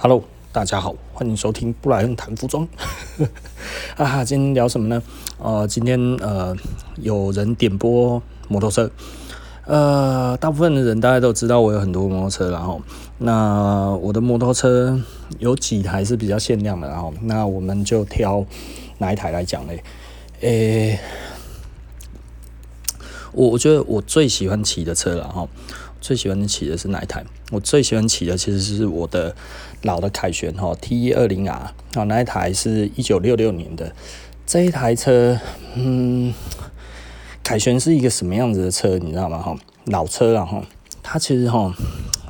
Hello，大家好，欢迎收听布莱恩谈服装。啊，今天聊什么呢？呃，今天呃，有人点播摩托车。呃，大部分的人大家都知道我有很多摩托车，然后那我的摩托车有几台是比较限量的，然后那我们就挑哪一台来讲嘞？诶、我我觉得我最喜欢骑的车了哈。最喜欢骑的是哪一台？我最喜欢骑的其实是我的老的凯旋哈 T 二零 R 啊，那一台是一九六六年的这一台车，嗯，凯旋是一个什么样子的车？你知道吗？哈，老车了哈，它其实哈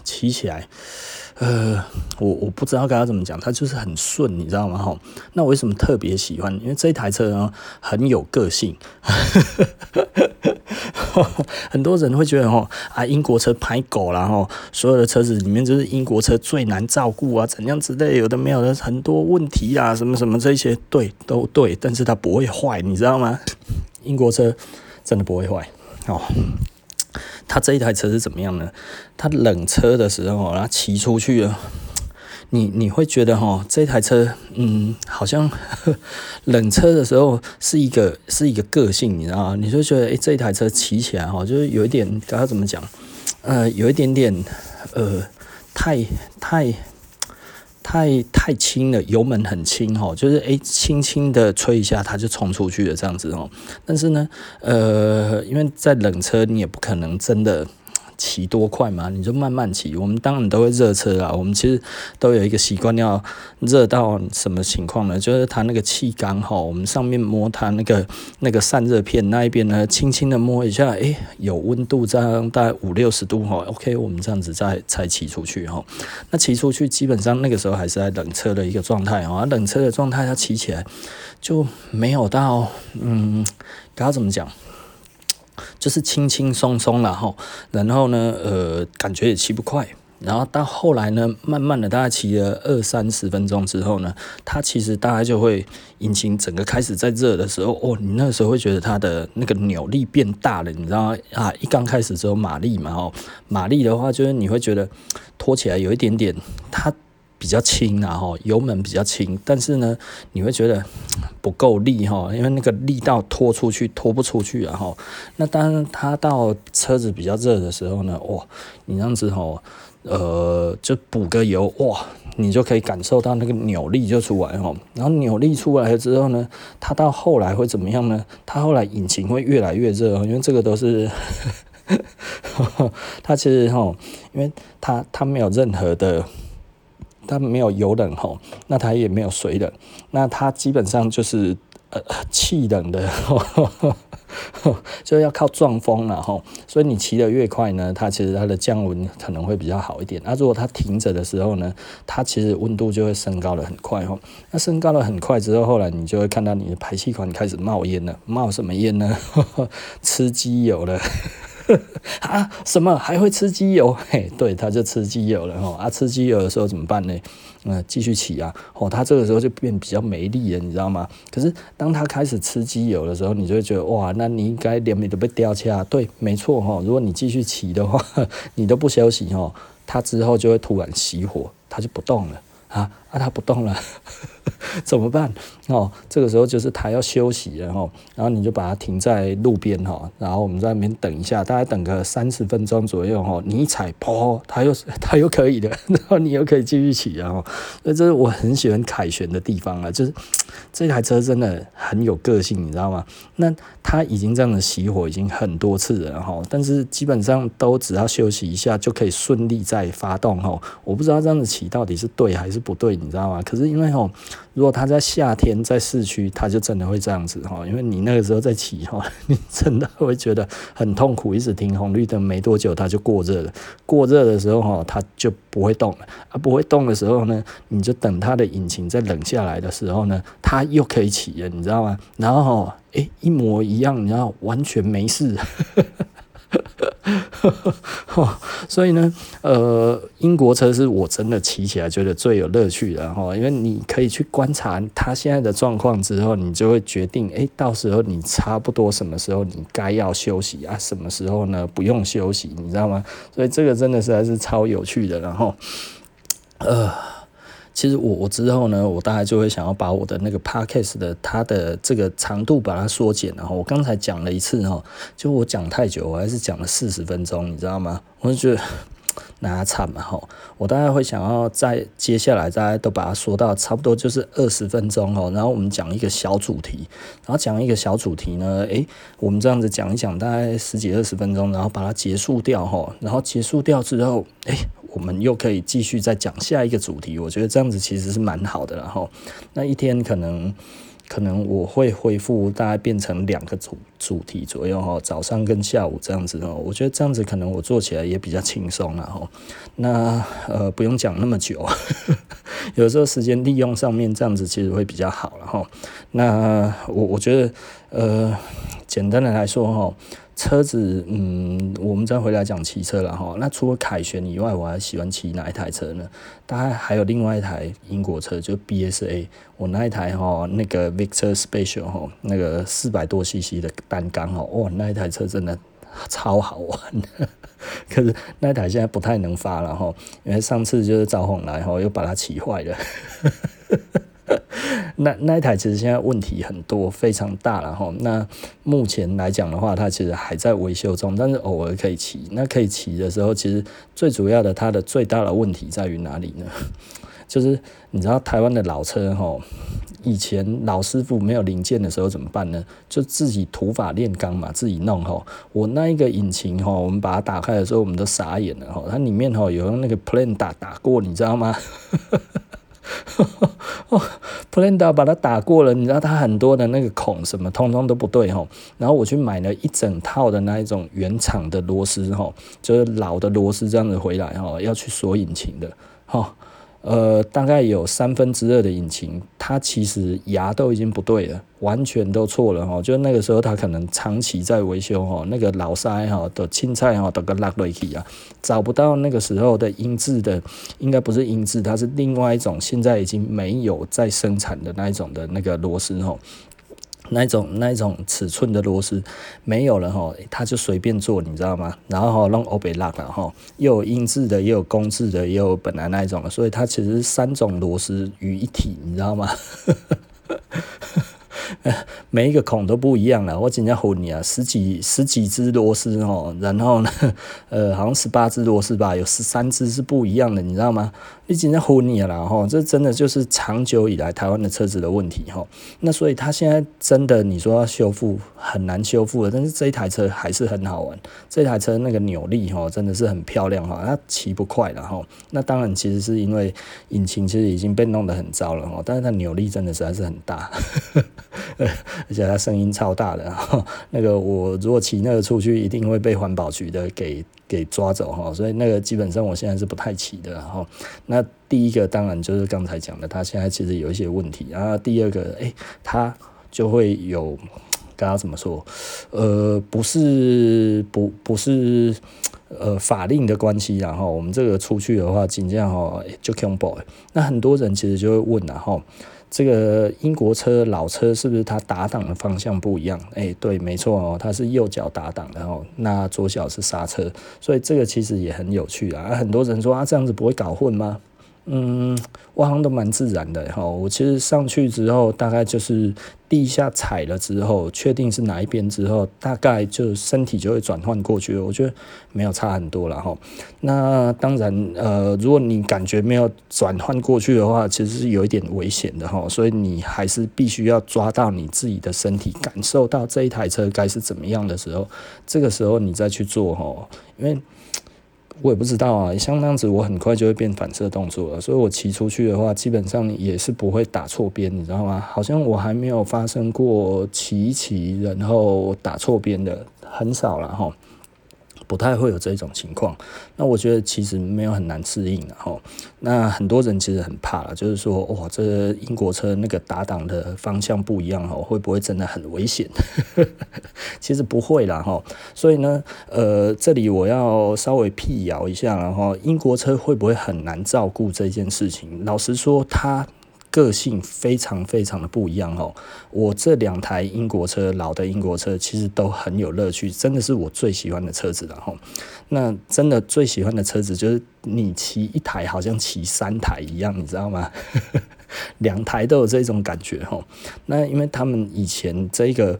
骑起来。呃，我我不知道该要怎么讲，它就是很顺，你知道吗？哈，那我为什么特别喜欢？因为这台车呢很有个性，很多人会觉得哈啊英国车拍狗啦，然后所有的车子里面就是英国车最难照顾啊，怎样之类，有的没有的很多问题啊，什么什么这些，对，都对，但是它不会坏，你知道吗？英国车真的不会坏哦。它这一台车是怎么样呢？它冷车的时候，然后骑出去了，你你会觉得哈，这台车，嗯，好像 冷车的时候是一个是一个个性，你知道吗？你就觉得，哎、这一台车骑起来哈，就是有一点，刚刚怎么讲？呃，有一点点，呃，太太。太太轻了，油门很轻哈，就是诶，轻轻的吹一下，它就冲出去了这样子哦。但是呢，呃，因为在冷车，你也不可能真的。骑多快嘛？你就慢慢骑。我们当然都会热车啊。我们其实都有一个习惯，要热到什么情况呢？就是它那个气缸哈，我们上面摸它那个那个散热片那一边呢，轻轻的摸一下，诶、有温度这样大概五六十度哈。OK，我们这样子再才骑出去哈。那骑出去基本上那个时候还是在冷车的一个状态啊。冷车的状态，它骑起来就没有到嗯，该怎么讲？就是轻轻松松了哈，然后呢，呃，感觉也骑不快，然后到后来呢，慢慢的大概骑了二三十分钟之后呢，它其实大概就会引擎整个开始在热的时候，哦，你那时候会觉得它的那个扭力变大了，你知道？啊，一刚开始只有马力嘛，哦，马力的话就是你会觉得拖起来有一点点它。比较轻啊，哈，油门比较轻，但是呢，你会觉得 不够力哈，因为那个力道拖出去拖不出去啊，哈。那当然，它到车子比较热的时候呢，哇，你这样子哈，呃，就补个油，哇，你就可以感受到那个扭力就出来哈。然后扭力出来了之后呢，它到后来会怎么样呢？它后来引擎会越来越热，因为这个都是，它其实哈，因为它它没有任何的。它没有油冷吼，那它也没有水冷，那它基本上就是呃气冷的呵呵，就要靠撞风了吼。所以你骑得越快呢，它其实它的降温可能会比较好一点。那如果它停着的时候呢，它其实温度就会升高得很快吼。那升高了很快之后，后来你就会看到你的排气管开始冒烟了，冒什么烟呢？吃机油了。啊，什么还会吃机油？嘿，对，他就吃机油了哈。啊，吃机油的时候怎么办呢？嗯，继续骑啊。哦，他这个时候就变比较没力了，你知道吗？可是当他开始吃机油的时候，你就会觉得哇，那你应该脸你都被叼起来。对，没错哈。如果你继续骑的话，你都不休息哈，他之后就会突然熄火，他就不动了。啊啊，他不动了，怎么办？哦，这个时候就是他要休息了哈，然后你就把它停在路边哈，然后我们在那边等一下，大概等个三十分钟左右哈，你一踩，砰，它又它又可以的，然后你又可以继续骑，然后，所以这是我很喜欢凯旋的地方了，就是 这台车真的很有个性，你知道吗？那它已经这样子熄火已经很多次了哈，但是基本上都只要休息一下就可以顺利再发动哈，我不知道这样子骑到底是对还是不对。你知道吗？可是因为吼，如果他在夏天在市区，他就真的会这样子哈，因为你那个时候在骑哈，你真的会觉得很痛苦，一直停红绿灯，没多久它就过热了。过热的时候哈，它就不会动了。啊，不会动的时候呢，你就等它的引擎再冷下来的时候呢，它又可以骑了，你知道吗？然后哈，诶，一模一样，你知道，完全没事。所以呢，呃，英国车是我真的骑起来觉得最有乐趣的哈，因为你可以去观察它现在的状况之后，你就会决定，哎，到时候你差不多什么时候你该要休息啊，什么时候呢不用休息，你知道吗？所以这个真的是还是超有趣的，然后，呃。其实我我之后呢，我大概就会想要把我的那个 podcast 的它的这个长度把它缩减，然后我刚才讲了一次哈，就我讲太久，我还是讲了四十分钟，你知道吗？我就觉得。那惨嘛吼，我大概会想要在接下来大家都把它说到差不多就是二十分钟哦，然后我们讲一个小主题，然后讲一个小主题呢，诶，我们这样子讲一讲大概十几二十分钟，然后把它结束掉吼，然后结束掉之后，诶，我们又可以继续再讲下一个主题，我觉得这样子其实是蛮好的，然后那一天可能。可能我会恢复大概变成两个主主题左右哈，早上跟下午这样子哦，我觉得这样子可能我做起来也比较轻松了哈。那呃不用讲那么久，有时候时间利用上面这样子其实会比较好了哈。那我我觉得呃简单的来说哈。车子，嗯，我们再回来讲骑车了哈。那除了凯旋以外，我还喜欢骑哪一台车呢？大概还有另外一台英国车，就 BSA。我那一台哈，那个 Victor Special 哈，那个四百多 CC 的单缸哦，哇，那一台车真的超好玩。可是那一台现在不太能发了哈，因为上次就是遭风来哈，又把它骑坏了。那那一台其实现在问题很多，非常大了哈。那目前来讲的话，它其实还在维修中，但是偶尔可以骑。那可以骑的时候，其实最主要的它的最大的问题在于哪里呢？就是你知道台湾的老车哈，以前老师傅没有零件的时候怎么办呢？就自己土法炼钢嘛，自己弄哈。我那一个引擎哈，我们把它打开的时候，我们都傻眼了哈。它里面哈有用那个 Plan 打打过，你知道吗？哦，Plenda 把它打过了，你知道它很多的那个孔什么通通都不对吼，然后我去买了一整套的那一种原厂的螺丝吼，就是老的螺丝这样子回来吼，要去锁引擎的吼。呃，大概有三分之二的引擎，它其实牙都已经不对了，完全都错了哈。就那个时候，它可能长期在维修哈，那个老塞哈的青菜哈都给落落去啊，找不到那个时候的音质的，应该不是音质，它是另外一种，现在已经没有在生产的那一种的那个螺丝哈。那种那一种尺寸的螺丝没有了吼，他就随便做，你知道吗？然后哈弄欧贝拉了哈，又有英制的，也有公制的，也有本来那一种，所以它其实三种螺丝于一体，你知道吗？每一个孔都不一样了，我今天唬你啊，十几十几只螺丝哦，然后呢，呃，好像十八只螺丝吧，有十三只是不一样的，你知道吗？你今天唬你了哈，这真的就是长久以来台湾的车子的问题哈。那所以他现在真的你说要修复很难修复了，但是这一台车还是很好玩，这台车那个扭力哈真的是很漂亮哈，它骑不快了哈。那当然其实是因为引擎其实已经被弄得很糟了哈，但是它扭力真的实在是很大。而且它声音超大的，那个我如果骑那个出去，一定会被环保局的给给抓走哈，所以那个基本上我现在是不太骑的哈。那那第一个当然就是刚才讲的，他现在其实有一些问题，然后第二个，哎，他就会有，刚刚怎么说？呃，不是不不是呃法令的关系，然后我们这个出去的话，尽量哈就 combo。那很多人其实就会问然后。这个英国车老车是不是它打档的方向不一样？哎，对，没错哦，它是右脚打档然后，那左脚是刹车，所以这个其实也很有趣啊。很多人说啊，这样子不会搞混吗？嗯，我好像都蛮自然的哈。我其实上去之后，大概就是地下踩了之后，确定是哪一边之后，大概就身体就会转换过去。我觉得没有差很多了哈。那当然，呃，如果你感觉没有转换过去的话，其实是有一点危险的哈。所以你还是必须要抓到你自己的身体，感受到这一台车该是怎么样的时候，这个时候你再去做哈，因为。我也不知道啊，像那样子，我很快就会变反射动作了，所以我骑出去的话，基本上也是不会打错边，你知道吗？好像我还没有发生过骑骑然后打错边的，很少了哈。不太会有这种情况，那我觉得其实没有很难适应的哈。那很多人其实很怕了，就是说哇，这英国车那个打档的方向不一样哈，会不会真的很危险？其实不会啦哈。所以呢，呃，这里我要稍微辟谣一下，然后英国车会不会很难照顾这件事情？老实说，它。个性非常非常的不一样哦。我这两台英国车，老的英国车，其实都很有乐趣，真的是我最喜欢的车子了哈。那真的最喜欢的车子就是你骑一台好像骑三台一样，你知道吗？两台都有这种感觉哈。那因为他们以前这个。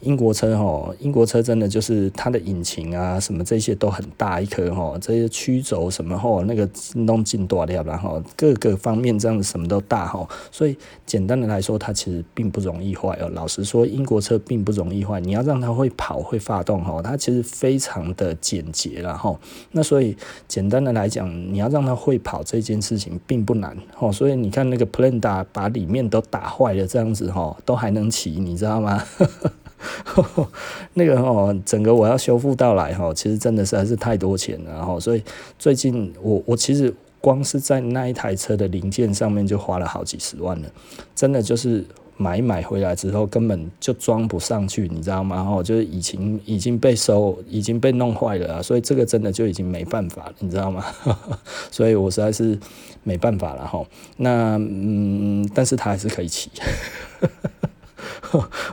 英国车哈，英国车真的就是它的引擎啊，什么这些都很大一颗哈，这些曲轴什么哈，那个弄进多掉然后各个方面这样子什么都大哈，所以简单的来说，它其实并不容易坏哦。老实说，英国车并不容易坏，你要让它会跑会发动哈，它其实非常的简洁然后，那所以简单的来讲，你要让它会跑这件事情并不难哦。所以你看那个打把里面都打坏了这样子哈，都还能骑，你知道吗？那个哦，整个我要修复到来哈，其实真的实在是太多钱了哈，所以最近我我其实光是在那一台车的零件上面就花了好几十万了，真的就是买买回来之后根本就装不上去，你知道吗？哈，就是已经已经被收，已经被弄坏了，所以这个真的就已经没办法了，你知道吗？所以我实在是没办法了哈。那嗯，但是它还是可以骑。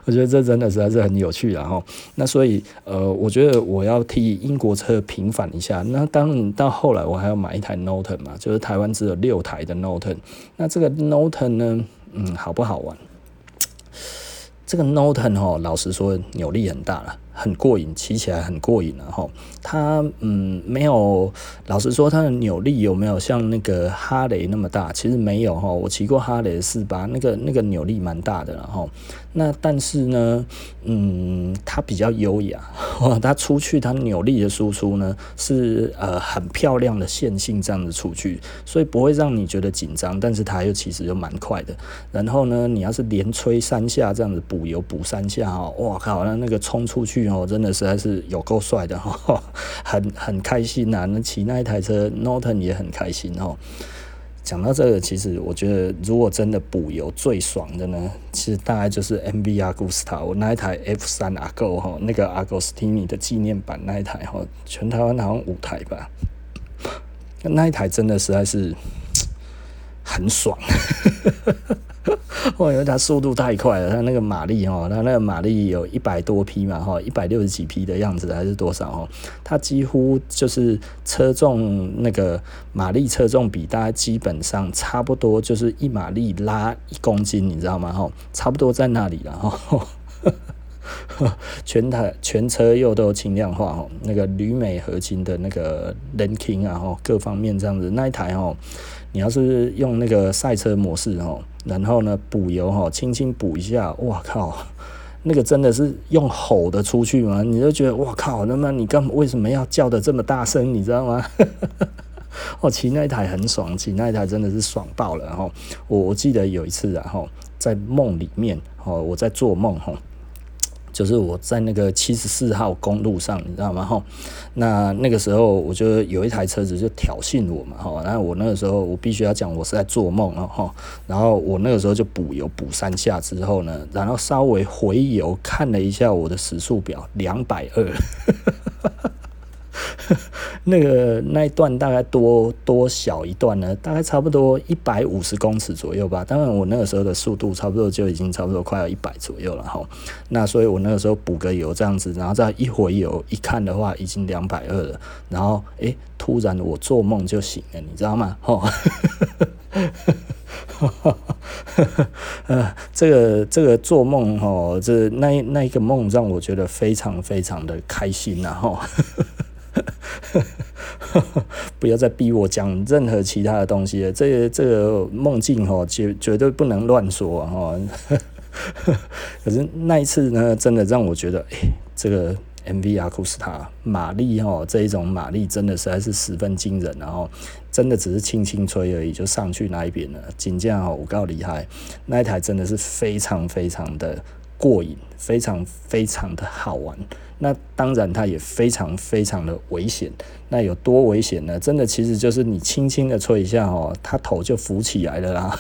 我觉得这真的实在是很有趣，然后那所以呃，我觉得我要替英国车平反一下。那当然到后来我还要买一台 Note N 嘛，就是台湾只有六台的 Note N。那这个 Note N 呢，嗯，好不好玩？这个 Norton 哦，老实说扭力很大了。很过瘾，骑起来很过瘾，然后它嗯没有，老实说它的扭力有没有像那个哈雷那么大？其实没有哈，我骑过哈雷四八，那个那个扭力蛮大的，然后那但是呢，嗯，它比较优雅，它出去它扭力的输出呢是呃很漂亮的线性这样子出去，所以不会让你觉得紧张，但是它又其实又蛮快的。然后呢，你要是连吹三下这样子补油补三下哈，哇靠，那那个冲出去。哦，真的实在是有够帅的哈，很很开心呐。那骑那一台车，Norton 也很开心哦。讲到这个，其实我觉得，如果真的补油最爽的呢，其实大概就是 MVR Gusta。我那一台 F 三 Ago 哈，那个 Agostini 的纪念版那一台哈，全台湾好像五台吧。那一台真的实在是很爽。哦，因为它速度太快了，它那个马力哦，它那个马力有一百多匹嘛，哈，一百六十几匹的样子还是多少哦？它几乎就是车重那个马力车重比，大家基本上差不多就是一马力拉一公斤，你知道吗？哈，差不多在那里了哈。全台全车又都轻量化哦，那个铝镁合金的那个 linking 啊，哈，各方面这样子，那一台哦。你要是用那个赛车模式哦，然后呢补油哈，轻轻补一下，哇靠，那个真的是用吼的出去吗？你就觉得哇靠，那么你干为什么要叫的这么大声？你知道吗？哦，骑那一台很爽，骑那一台真的是爽爆了。然后我我记得有一次，然后在梦里面哦，我在做梦哈。就是我在那个七十四号公路上，你知道吗？哈，那那个时候我就有一台车子就挑衅我嘛，吼，然后我那个时候我必须要讲我是在做梦了，哈，然后我那个时候就补油补三下之后呢，然后稍微回油看了一下我的时速表，两百二。那个那一段大概多多小一段呢？大概差不多一百五十公尺左右吧。当然，我那个时候的速度差不多就已经差不多快要一百左右了哈。那所以我那个时候补个油这样子，然后再一回油一看的话，已经两百二了。然后诶，突然我做梦就醒了，你知道吗？哈 呃，这个这个做梦哈，这那那一个梦让我觉得非常非常的开心呐哈。不要再逼我讲任何其他的东西了。这个这个梦境哦，绝绝对不能乱说啊！可是那一次呢，真的让我觉得，哎，这个 MV 阿库斯塔马力哦，这一种马力真的实在是十分惊人。然后真的只是轻轻吹而已，就上去那一边了。紧张哦，我够厉害，那一台真的是非常非常的过瘾，非常非常的好玩。那当然，它也非常非常的危险。那有多危险呢？真的，其实就是你轻轻的吹一下哦，它头就浮起来了啦。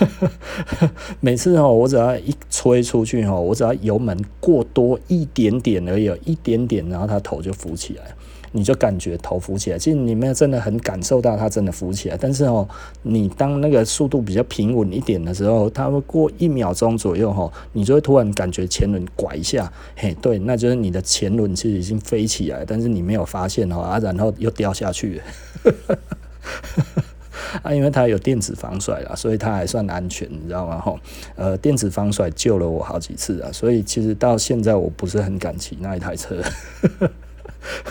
每次哦，我只要一吹出去哦，我只要油门过多一点点而已，一点点，然后它头就浮起来。你就感觉头浮起来。其实你没有真的很感受到它真的浮起来，但是哦，你当那个速度比较平稳一点的时候，它会过一秒钟左右哈，你就会突然感觉前轮拐一下，嘿，对，那就是你的前轮其实已经飞起来，但是你没有发现哦啊，然后又掉下去了。啊，因为它有电子防甩啦，所以它还算安全，你知道吗？吼，呃，电子防甩救了我好几次啊，所以其实到现在我不是很敢骑那一台车，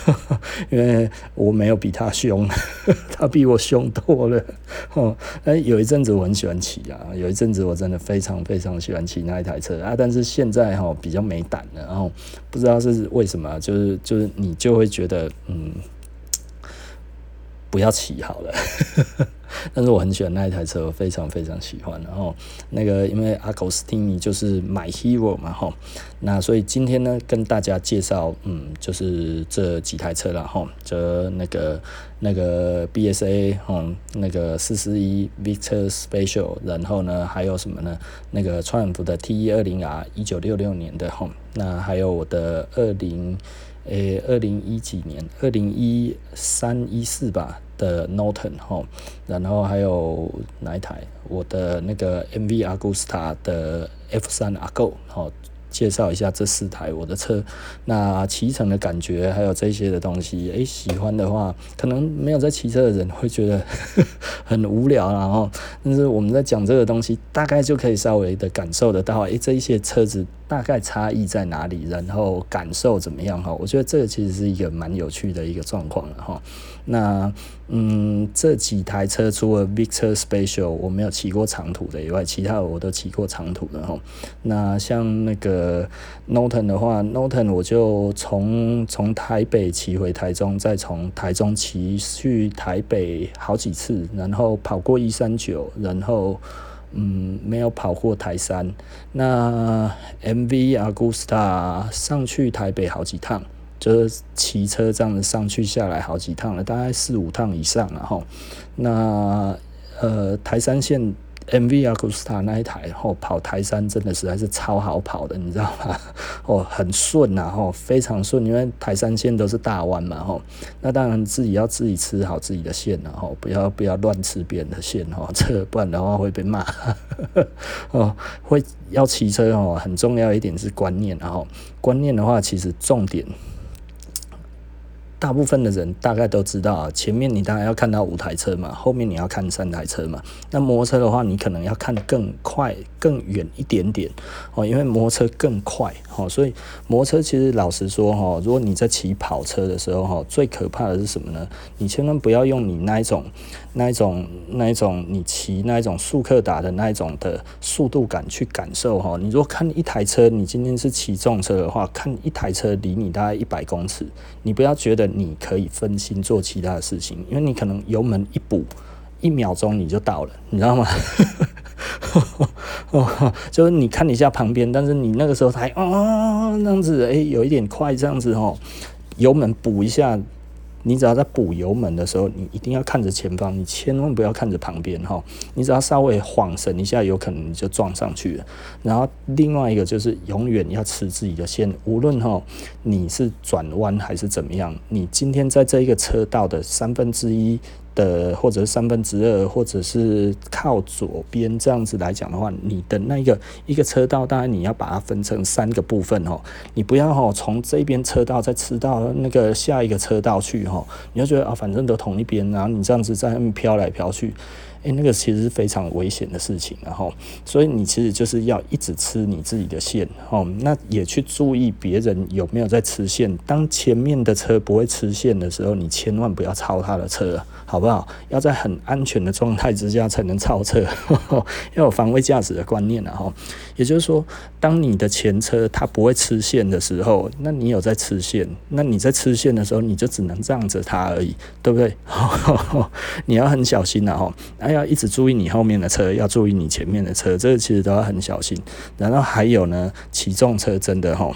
因为我没有比他凶，他比我凶多了。哦，哎，有一阵子我很喜欢骑啊，有一阵子我真的非常非常喜欢骑那一台车啊，但是现在哈比较没胆了，然后不知道是为什么，就是就是你就会觉得嗯。不要骑好了，但是我很喜欢那一台车，非常非常喜欢。然后那个因为 Agostini 就是 My Hero 嘛，吼，那所以今天呢跟大家介绍，嗯，就是这几台车了，吼，就那个那个 BSA，嗯，那个四四一 Victor Special，然后呢还有什么呢？那个穿粉服的 T 一二零 R，一九六六年的，吼，那还有我的二零。诶，二零一几年，二零一三一四吧的 Norton 吼，然后还有哪一台？我的那个 MV Agusta 的 F 三 Argo 吼。介绍一下这四台我的车，那骑乘的感觉还有这些的东西，诶，喜欢的话，可能没有在骑车的人会觉得 很无聊，然后，但是我们在讲这个东西，大概就可以稍微的感受得到，诶，这一些车子大概差异在哪里，然后感受怎么样哈？我觉得这个其实是一个蛮有趣的一个状况了哈。那嗯，这几台车除了 Victor Special 我没有骑过长途的以外，其他的我都骑过长途的哈。那像那个 Norton 的话，Norton 我就从从台北骑回台中，再从台中骑去台北好几次，然后跑过一三九，然后嗯没有跑过台山。那 MV Agusta 上去台北好几趟。就是骑车这样子上去下来好几趟了，大概四五趟以上了哈。那呃台山线 MV Agusta 那一台哦跑台山真的实在是超好跑的，你知道吗？哦，很顺呐吼，非常顺，因为台山线都是大弯嘛吼。那当然自己要自己吃好自己的线然后不要不要乱吃别人的线哦，这不然的话会被骂。哦，会要骑车哦，很重要一点是观念然后观念的话其实重点。大部分的人大概都知道啊，前面你当然要看到五台车嘛，后面你要看三台车嘛。那摩托车的话，你可能要看更快、更远一点点哦，因为摩托车更快哦，所以摩托车其实老实说哈，如果你在骑跑车的时候哈，最可怕的是什么呢？你千万不要用你那一种。那一种、那一种，你骑那一种速克达的那一种的速度感去感受哈。你如果看一台车，你今天是骑重车的话，看一台车离你大概一百公尺，你不要觉得你可以分心做其他的事情，因为你可能油门一补，一秒钟你就到了，你知道吗？就是你看一下旁边，但是你那个时候才啊那样子，哎，有一点快这样子哦，油门补一下。你只要在补油门的时候，你一定要看着前方，你千万不要看着旁边哈。你只要稍微晃神一下，有可能你就撞上去了。然后另外一个就是永远要吃自己的线，无论哈你是转弯还是怎么样，你今天在这一个车道的三分之一。的或者是三分之二，或者是靠左边这样子来讲的话，你的那个一个车道，当然你要把它分成三个部分哦。你不要哦，从这边车道再吃到那个下一个车道去哈，你要觉得啊，反正都同一边，然后你这样子在那飘来飘去。诶、那个其实是非常危险的事情，然后，所以你其实就是要一直吃你自己的线，哦，那也去注意别人有没有在吃线。当前面的车不会吃线的时候，你千万不要超他的车，好不好？要在很安全的状态之下才能超车，要有防卫驾驶的观念，然后，也就是说，当你的前车它不会吃线的时候，那你有在吃线，那你在吃线的时候，你就只能让着它而已，对不对？你要很小心，然后。要一直注意你后面的车，要注意你前面的车，这个其实都要很小心。然后还有呢，骑重车真的哈，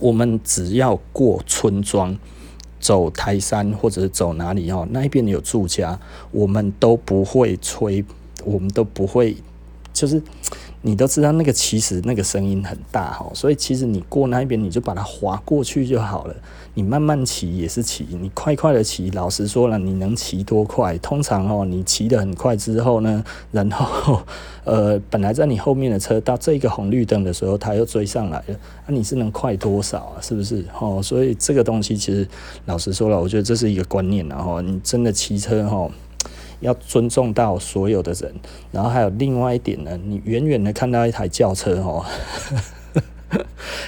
我们只要过村庄，走台山或者是走哪里哦，那一边有住家，我们都不会催，我们都不会，就是你都知道那个其实那个声音很大哈，所以其实你过那边你就把它划过去就好了。你慢慢骑也是骑，你快快的骑，老实说了，你能骑多快？通常哦，你骑得很快之后呢，然后呃，本来在你后面的车到这个红绿灯的时候，他又追上来了，那、你是能快多少啊？是不是？哦，所以这个东西其实老实说了，我觉得这是一个观念，然后你真的骑车哈，要尊重到所有的人，然后还有另外一点呢，你远远的看到一台轿车哦。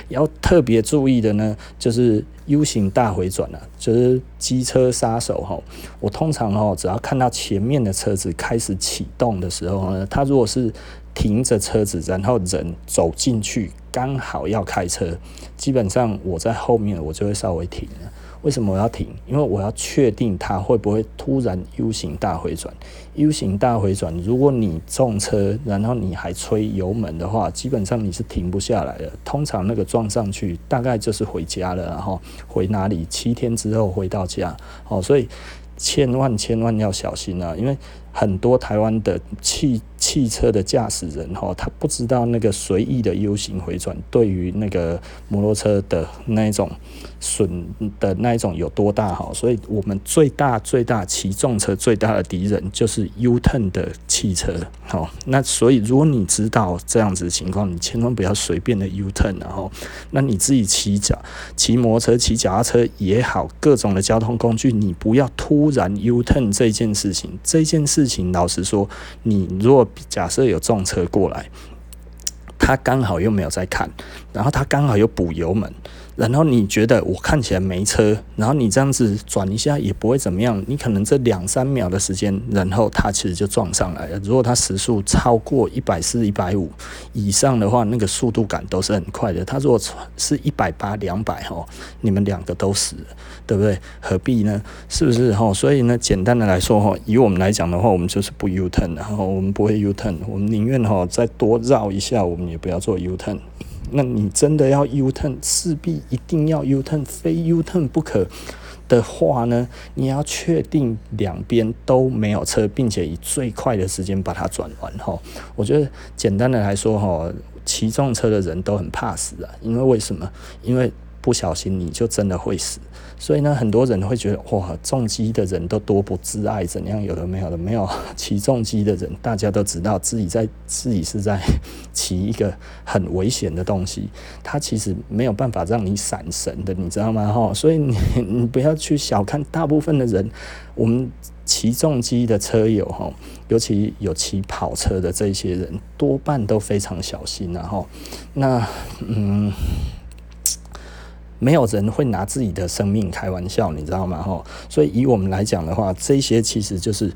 要特别注意的呢，就是 U 型大回转啊，就是机车杀手哈。我通常哈，只要看到前面的车子开始启动的时候呢，他如果是停着车子，然后人走进去，刚好要开车，基本上我在后面我就会稍微停了。为什么我要停？因为我要确定它会不会突然 U 型大回转。U 型大回转，如果你撞车，然后你还吹油门的话，基本上你是停不下来的。通常那个撞上去，大概就是回家了，然后回哪里？七天之后回到家。哦，所以千万千万要小心啊！因为很多台湾的汽汽车的驾驶人哈，他不知道那个随意的 U 型回转对于那个摩托车的那一种损的那一种有多大哈，所以我们最大最大骑重车最大的敌人就是 U turn 的汽车。好，那所以如果你知道这样子的情况，你千万不要随便的 U turn，然后那你自己骑脚骑摩托车、骑脚踏车也好，各种的交通工具，你不要突然 U turn 这件事情。这件事事情老实说，你如果假设有撞车过来，他刚好又没有在看，然后他刚好又补油门。然后你觉得我看起来没车，然后你这样子转一下也不会怎么样，你可能这两三秒的时间，然后它其实就撞上来了。如果它时速超过一百四、一百五以上的话，那个速度感都是很快的。它如果是一百八、两百哦，你们两个都死，对不对？何必呢？是不是吼？所以呢，简单的来说哈，以我们来讲的话，我们就是不 U turn，然后我们不会 U turn，我们宁愿哈再多绕一下，我们也不要做 U turn。那你真的要 U turn，势必一定要 U turn，非 U turn 不可的话呢，你要确定两边都没有车，并且以最快的时间把它转完哈。我觉得简单的来说哈，骑重车的人都很怕死啊，因为为什么？因为不小心你就真的会死。所以呢，很多人会觉得哇，重机的人都多不自爱，怎样？有的没有的，没有骑重机的人，大家都知道自己在自己是在骑一个很危险的东西，他其实没有办法让你闪神的，你知道吗？哈，所以你你不要去小看大部分的人，我们骑重机的车友哈，尤其有骑跑车的这些人，多半都非常小心，然后那嗯。没有人会拿自己的生命开玩笑，你知道吗？哈，所以以我们来讲的话，这些其实就是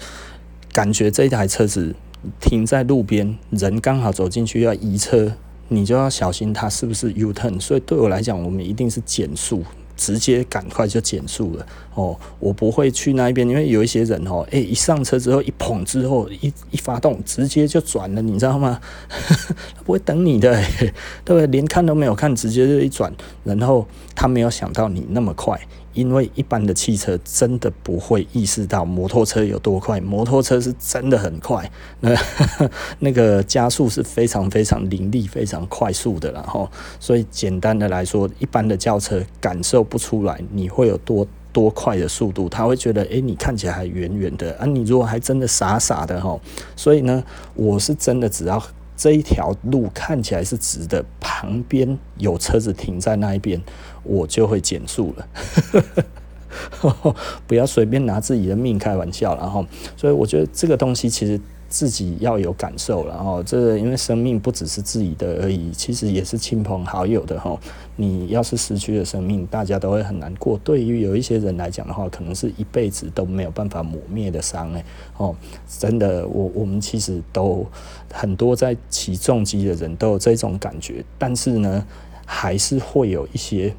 感觉这台车子停在路边，人刚好走进去要移车，你就要小心它是不是 U turn。所以对我来讲，我们一定是减速。直接赶快就减速了哦，我不会去那一边，因为有一些人哦，诶、一上车之后一捧之后一一发动，直接就转了，你知道吗？他不会等你的，对不对？连看都没有看，直接就一转，然后他没有想到你那么快。因为一般的汽车真的不会意识到摩托车有多快，摩托车是真的很快，那 那个加速是非常非常凌厉、非常快速的，然后所以简单的来说，一般的轿车感受不出来你会有多多快的速度，他会觉得，诶，你看起来还远远的啊，你如果还真的傻傻的哈，所以呢，我是真的只要。这一条路看起来是直的，旁边有车子停在那一边，我就会减速了。不要随便拿自己的命开玩笑，然后，所以我觉得这个东西其实。自己要有感受，了哦这因为生命不只是自己的而已，其实也是亲朋好友的哈。你要是失去了生命，大家都会很难过。对于有一些人来讲的话，可能是一辈子都没有办法抹灭的伤哎哦，真的，我我们其实都很多在骑重机的人都有这种感觉，但是呢，还是会有一些。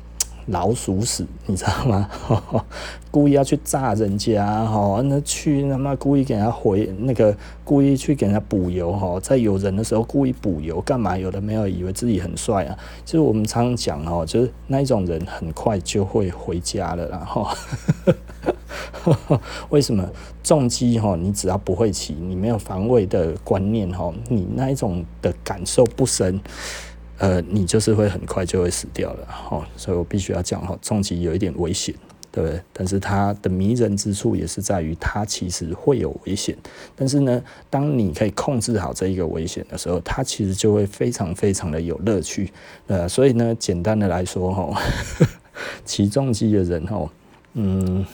老鼠屎，你知道吗？故意要去炸人家，哈，那去他妈故意给人家回那个，故意去给人家补油，哈，在有人的时候故意补油，干嘛？有的没有，以为自己很帅啊。就是我们常常讲，哦，就是那一种人很快就会回家了，然后，为什么重击？哈，你只要不会骑，你没有防卫的观念，哈，你那一种的感受不深。呃，你就是会很快就会死掉了，哈，所以我必须要讲，哈，重疾有一点危险，对不对？但是它的迷人之处也是在于它其实会有危险，但是呢，当你可以控制好这一个危险的时候，它其实就会非常非常的有乐趣，呃，所以呢，简单的来说，哈，骑重机的人，哈，嗯。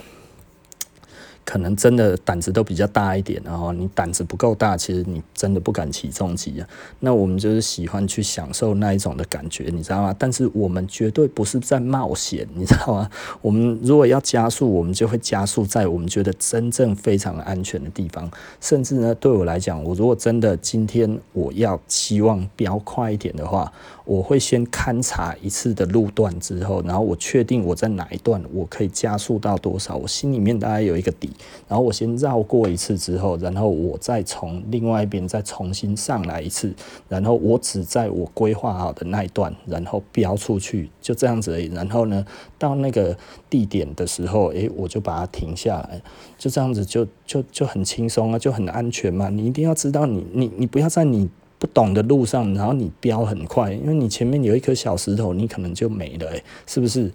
可能真的胆子都比较大一点，然后你胆子不够大，其实你真的不敢骑重机啊。那我们就是喜欢去享受那一种的感觉，你知道吗？但是我们绝对不是在冒险，你知道吗？我们如果要加速，我们就会加速在我们觉得真正非常安全的地方。甚至呢，对我来讲，我如果真的今天我要希望飙快一点的话，我会先勘察一次的路段之后，然后我确定我在哪一段我可以加速到多少，我心里面大概有一个底。然后我先绕过一次之后，然后我再从另外一边再重新上来一次，然后我只在我规划好的那一段，然后飙出去，就这样子而已。然后呢，到那个地点的时候，诶，我就把它停下来，就这样子就就就很轻松啊，就很安全嘛。你一定要知道，你你你不要在你不懂的路上，然后你飙很快，因为你前面有一颗小石头，你可能就没了，是不是？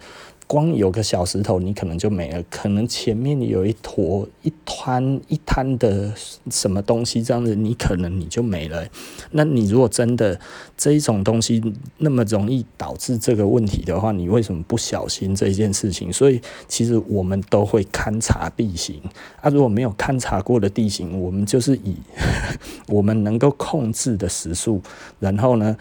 光有个小石头，你可能就没了。可能前面有一坨、一滩、一滩的什么东西，这样子你可能你就没了。那你如果真的这一种东西那么容易导致这个问题的话，你为什么不小心这件事情？所以其实我们都会勘察地形啊。如果没有勘察过的地形，我们就是以 我们能够控制的时速，然后呢，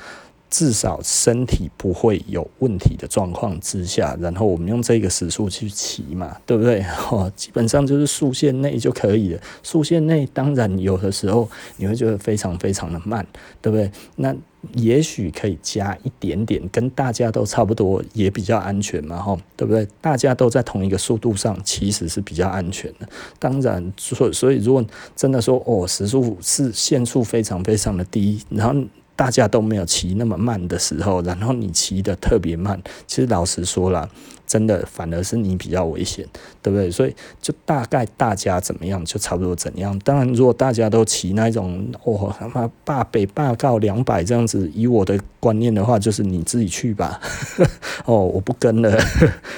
至少身体不会有问题的状况之下，然后我们用这个时速去骑嘛，对不对？哦，基本上就是速线内就可以了。速线内当然有的时候你会觉得非常非常的慢，对不对？那也许可以加一点点，跟大家都差不多，也比较安全嘛，哈，对不对？大家都在同一个速度上，其实是比较安全的。当然，所所以如果真的说哦，时速是限速非常非常的低，然后。大家都没有骑那么慢的时候，然后你骑得特别慢，其实老实说了。真的反而是你比较危险，对不对？所以就大概大家怎么样，就差不多怎样。当然，如果大家都骑那一种哦他妈霸北霸告两百这样子，以我的观念的话，就是你自己去吧。哦，我不跟了，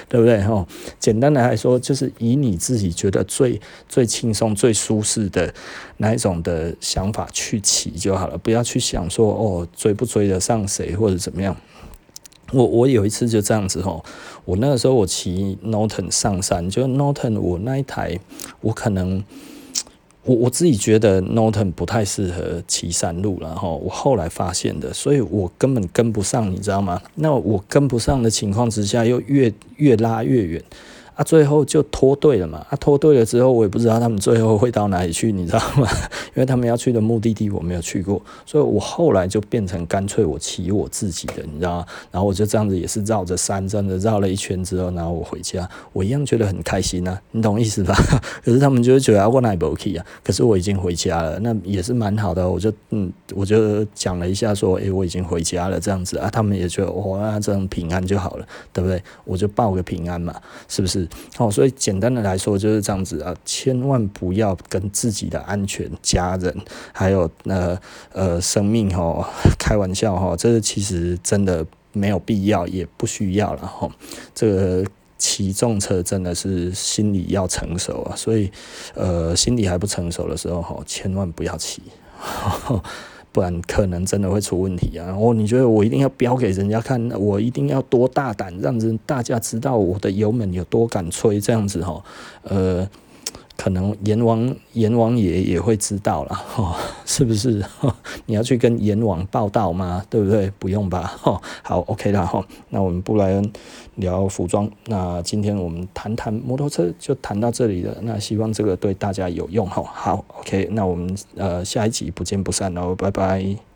对不对？哦，简单的来说，就是以你自己觉得最最轻松、最舒适的那一种的想法去骑就好了，不要去想说哦追不追得上谁或者怎么样。我我有一次就这样子吼，我那个时候我骑 Norton 上山，就 Norton 我那一台，我可能我我自己觉得 Norton 不太适合骑山路了哈，我后来发现的，所以我根本跟不上，你知道吗？那我跟不上的情况之下，又越越拉越远。啊，最后就脱队了嘛。啊，脱队了之后，我也不知道他们最后会到哪里去，你知道吗？因为他们要去的目的地我没有去过，所以我后来就变成干脆我骑我自己的，你知道吗？然后我就这样子也是绕着山，真的绕了一圈之后，然后我回家，我一样觉得很开心啊，你懂意思吧？可是他们就会觉得我哪不 OK 啊？可是我已经回家了，那也是蛮好的。我就嗯，我就讲了一下说，诶、我已经回家了，这样子啊，他们也觉得哇，那这样平安就好了，对不对？我就报个平安嘛，是不是？哦，所以简单的来说就是这样子啊，千万不要跟自己的安全、家人还有呃呃生命哦开玩笑哈，这个其实真的没有必要，也不需要了哈。这个骑重车真的是心理要成熟啊，所以呃心理还不成熟的时候哈，千万不要骑。不然可能真的会出问题啊！然后你觉得我一定要标给人家看，我一定要多大胆，让人大家知道我的油门有多敢吹，这样子哈，呃。可能阎王阎王爷也会知道了，哦，是不是？你要去跟阎王报道吗？对不对？不用吧，哦，好，OK 了，哈。那我们布莱恩聊服装，那今天我们谈谈摩托车就谈到这里了。那希望这个对大家有用，哈。好，OK，那我们呃下一集不见不散喽，拜拜。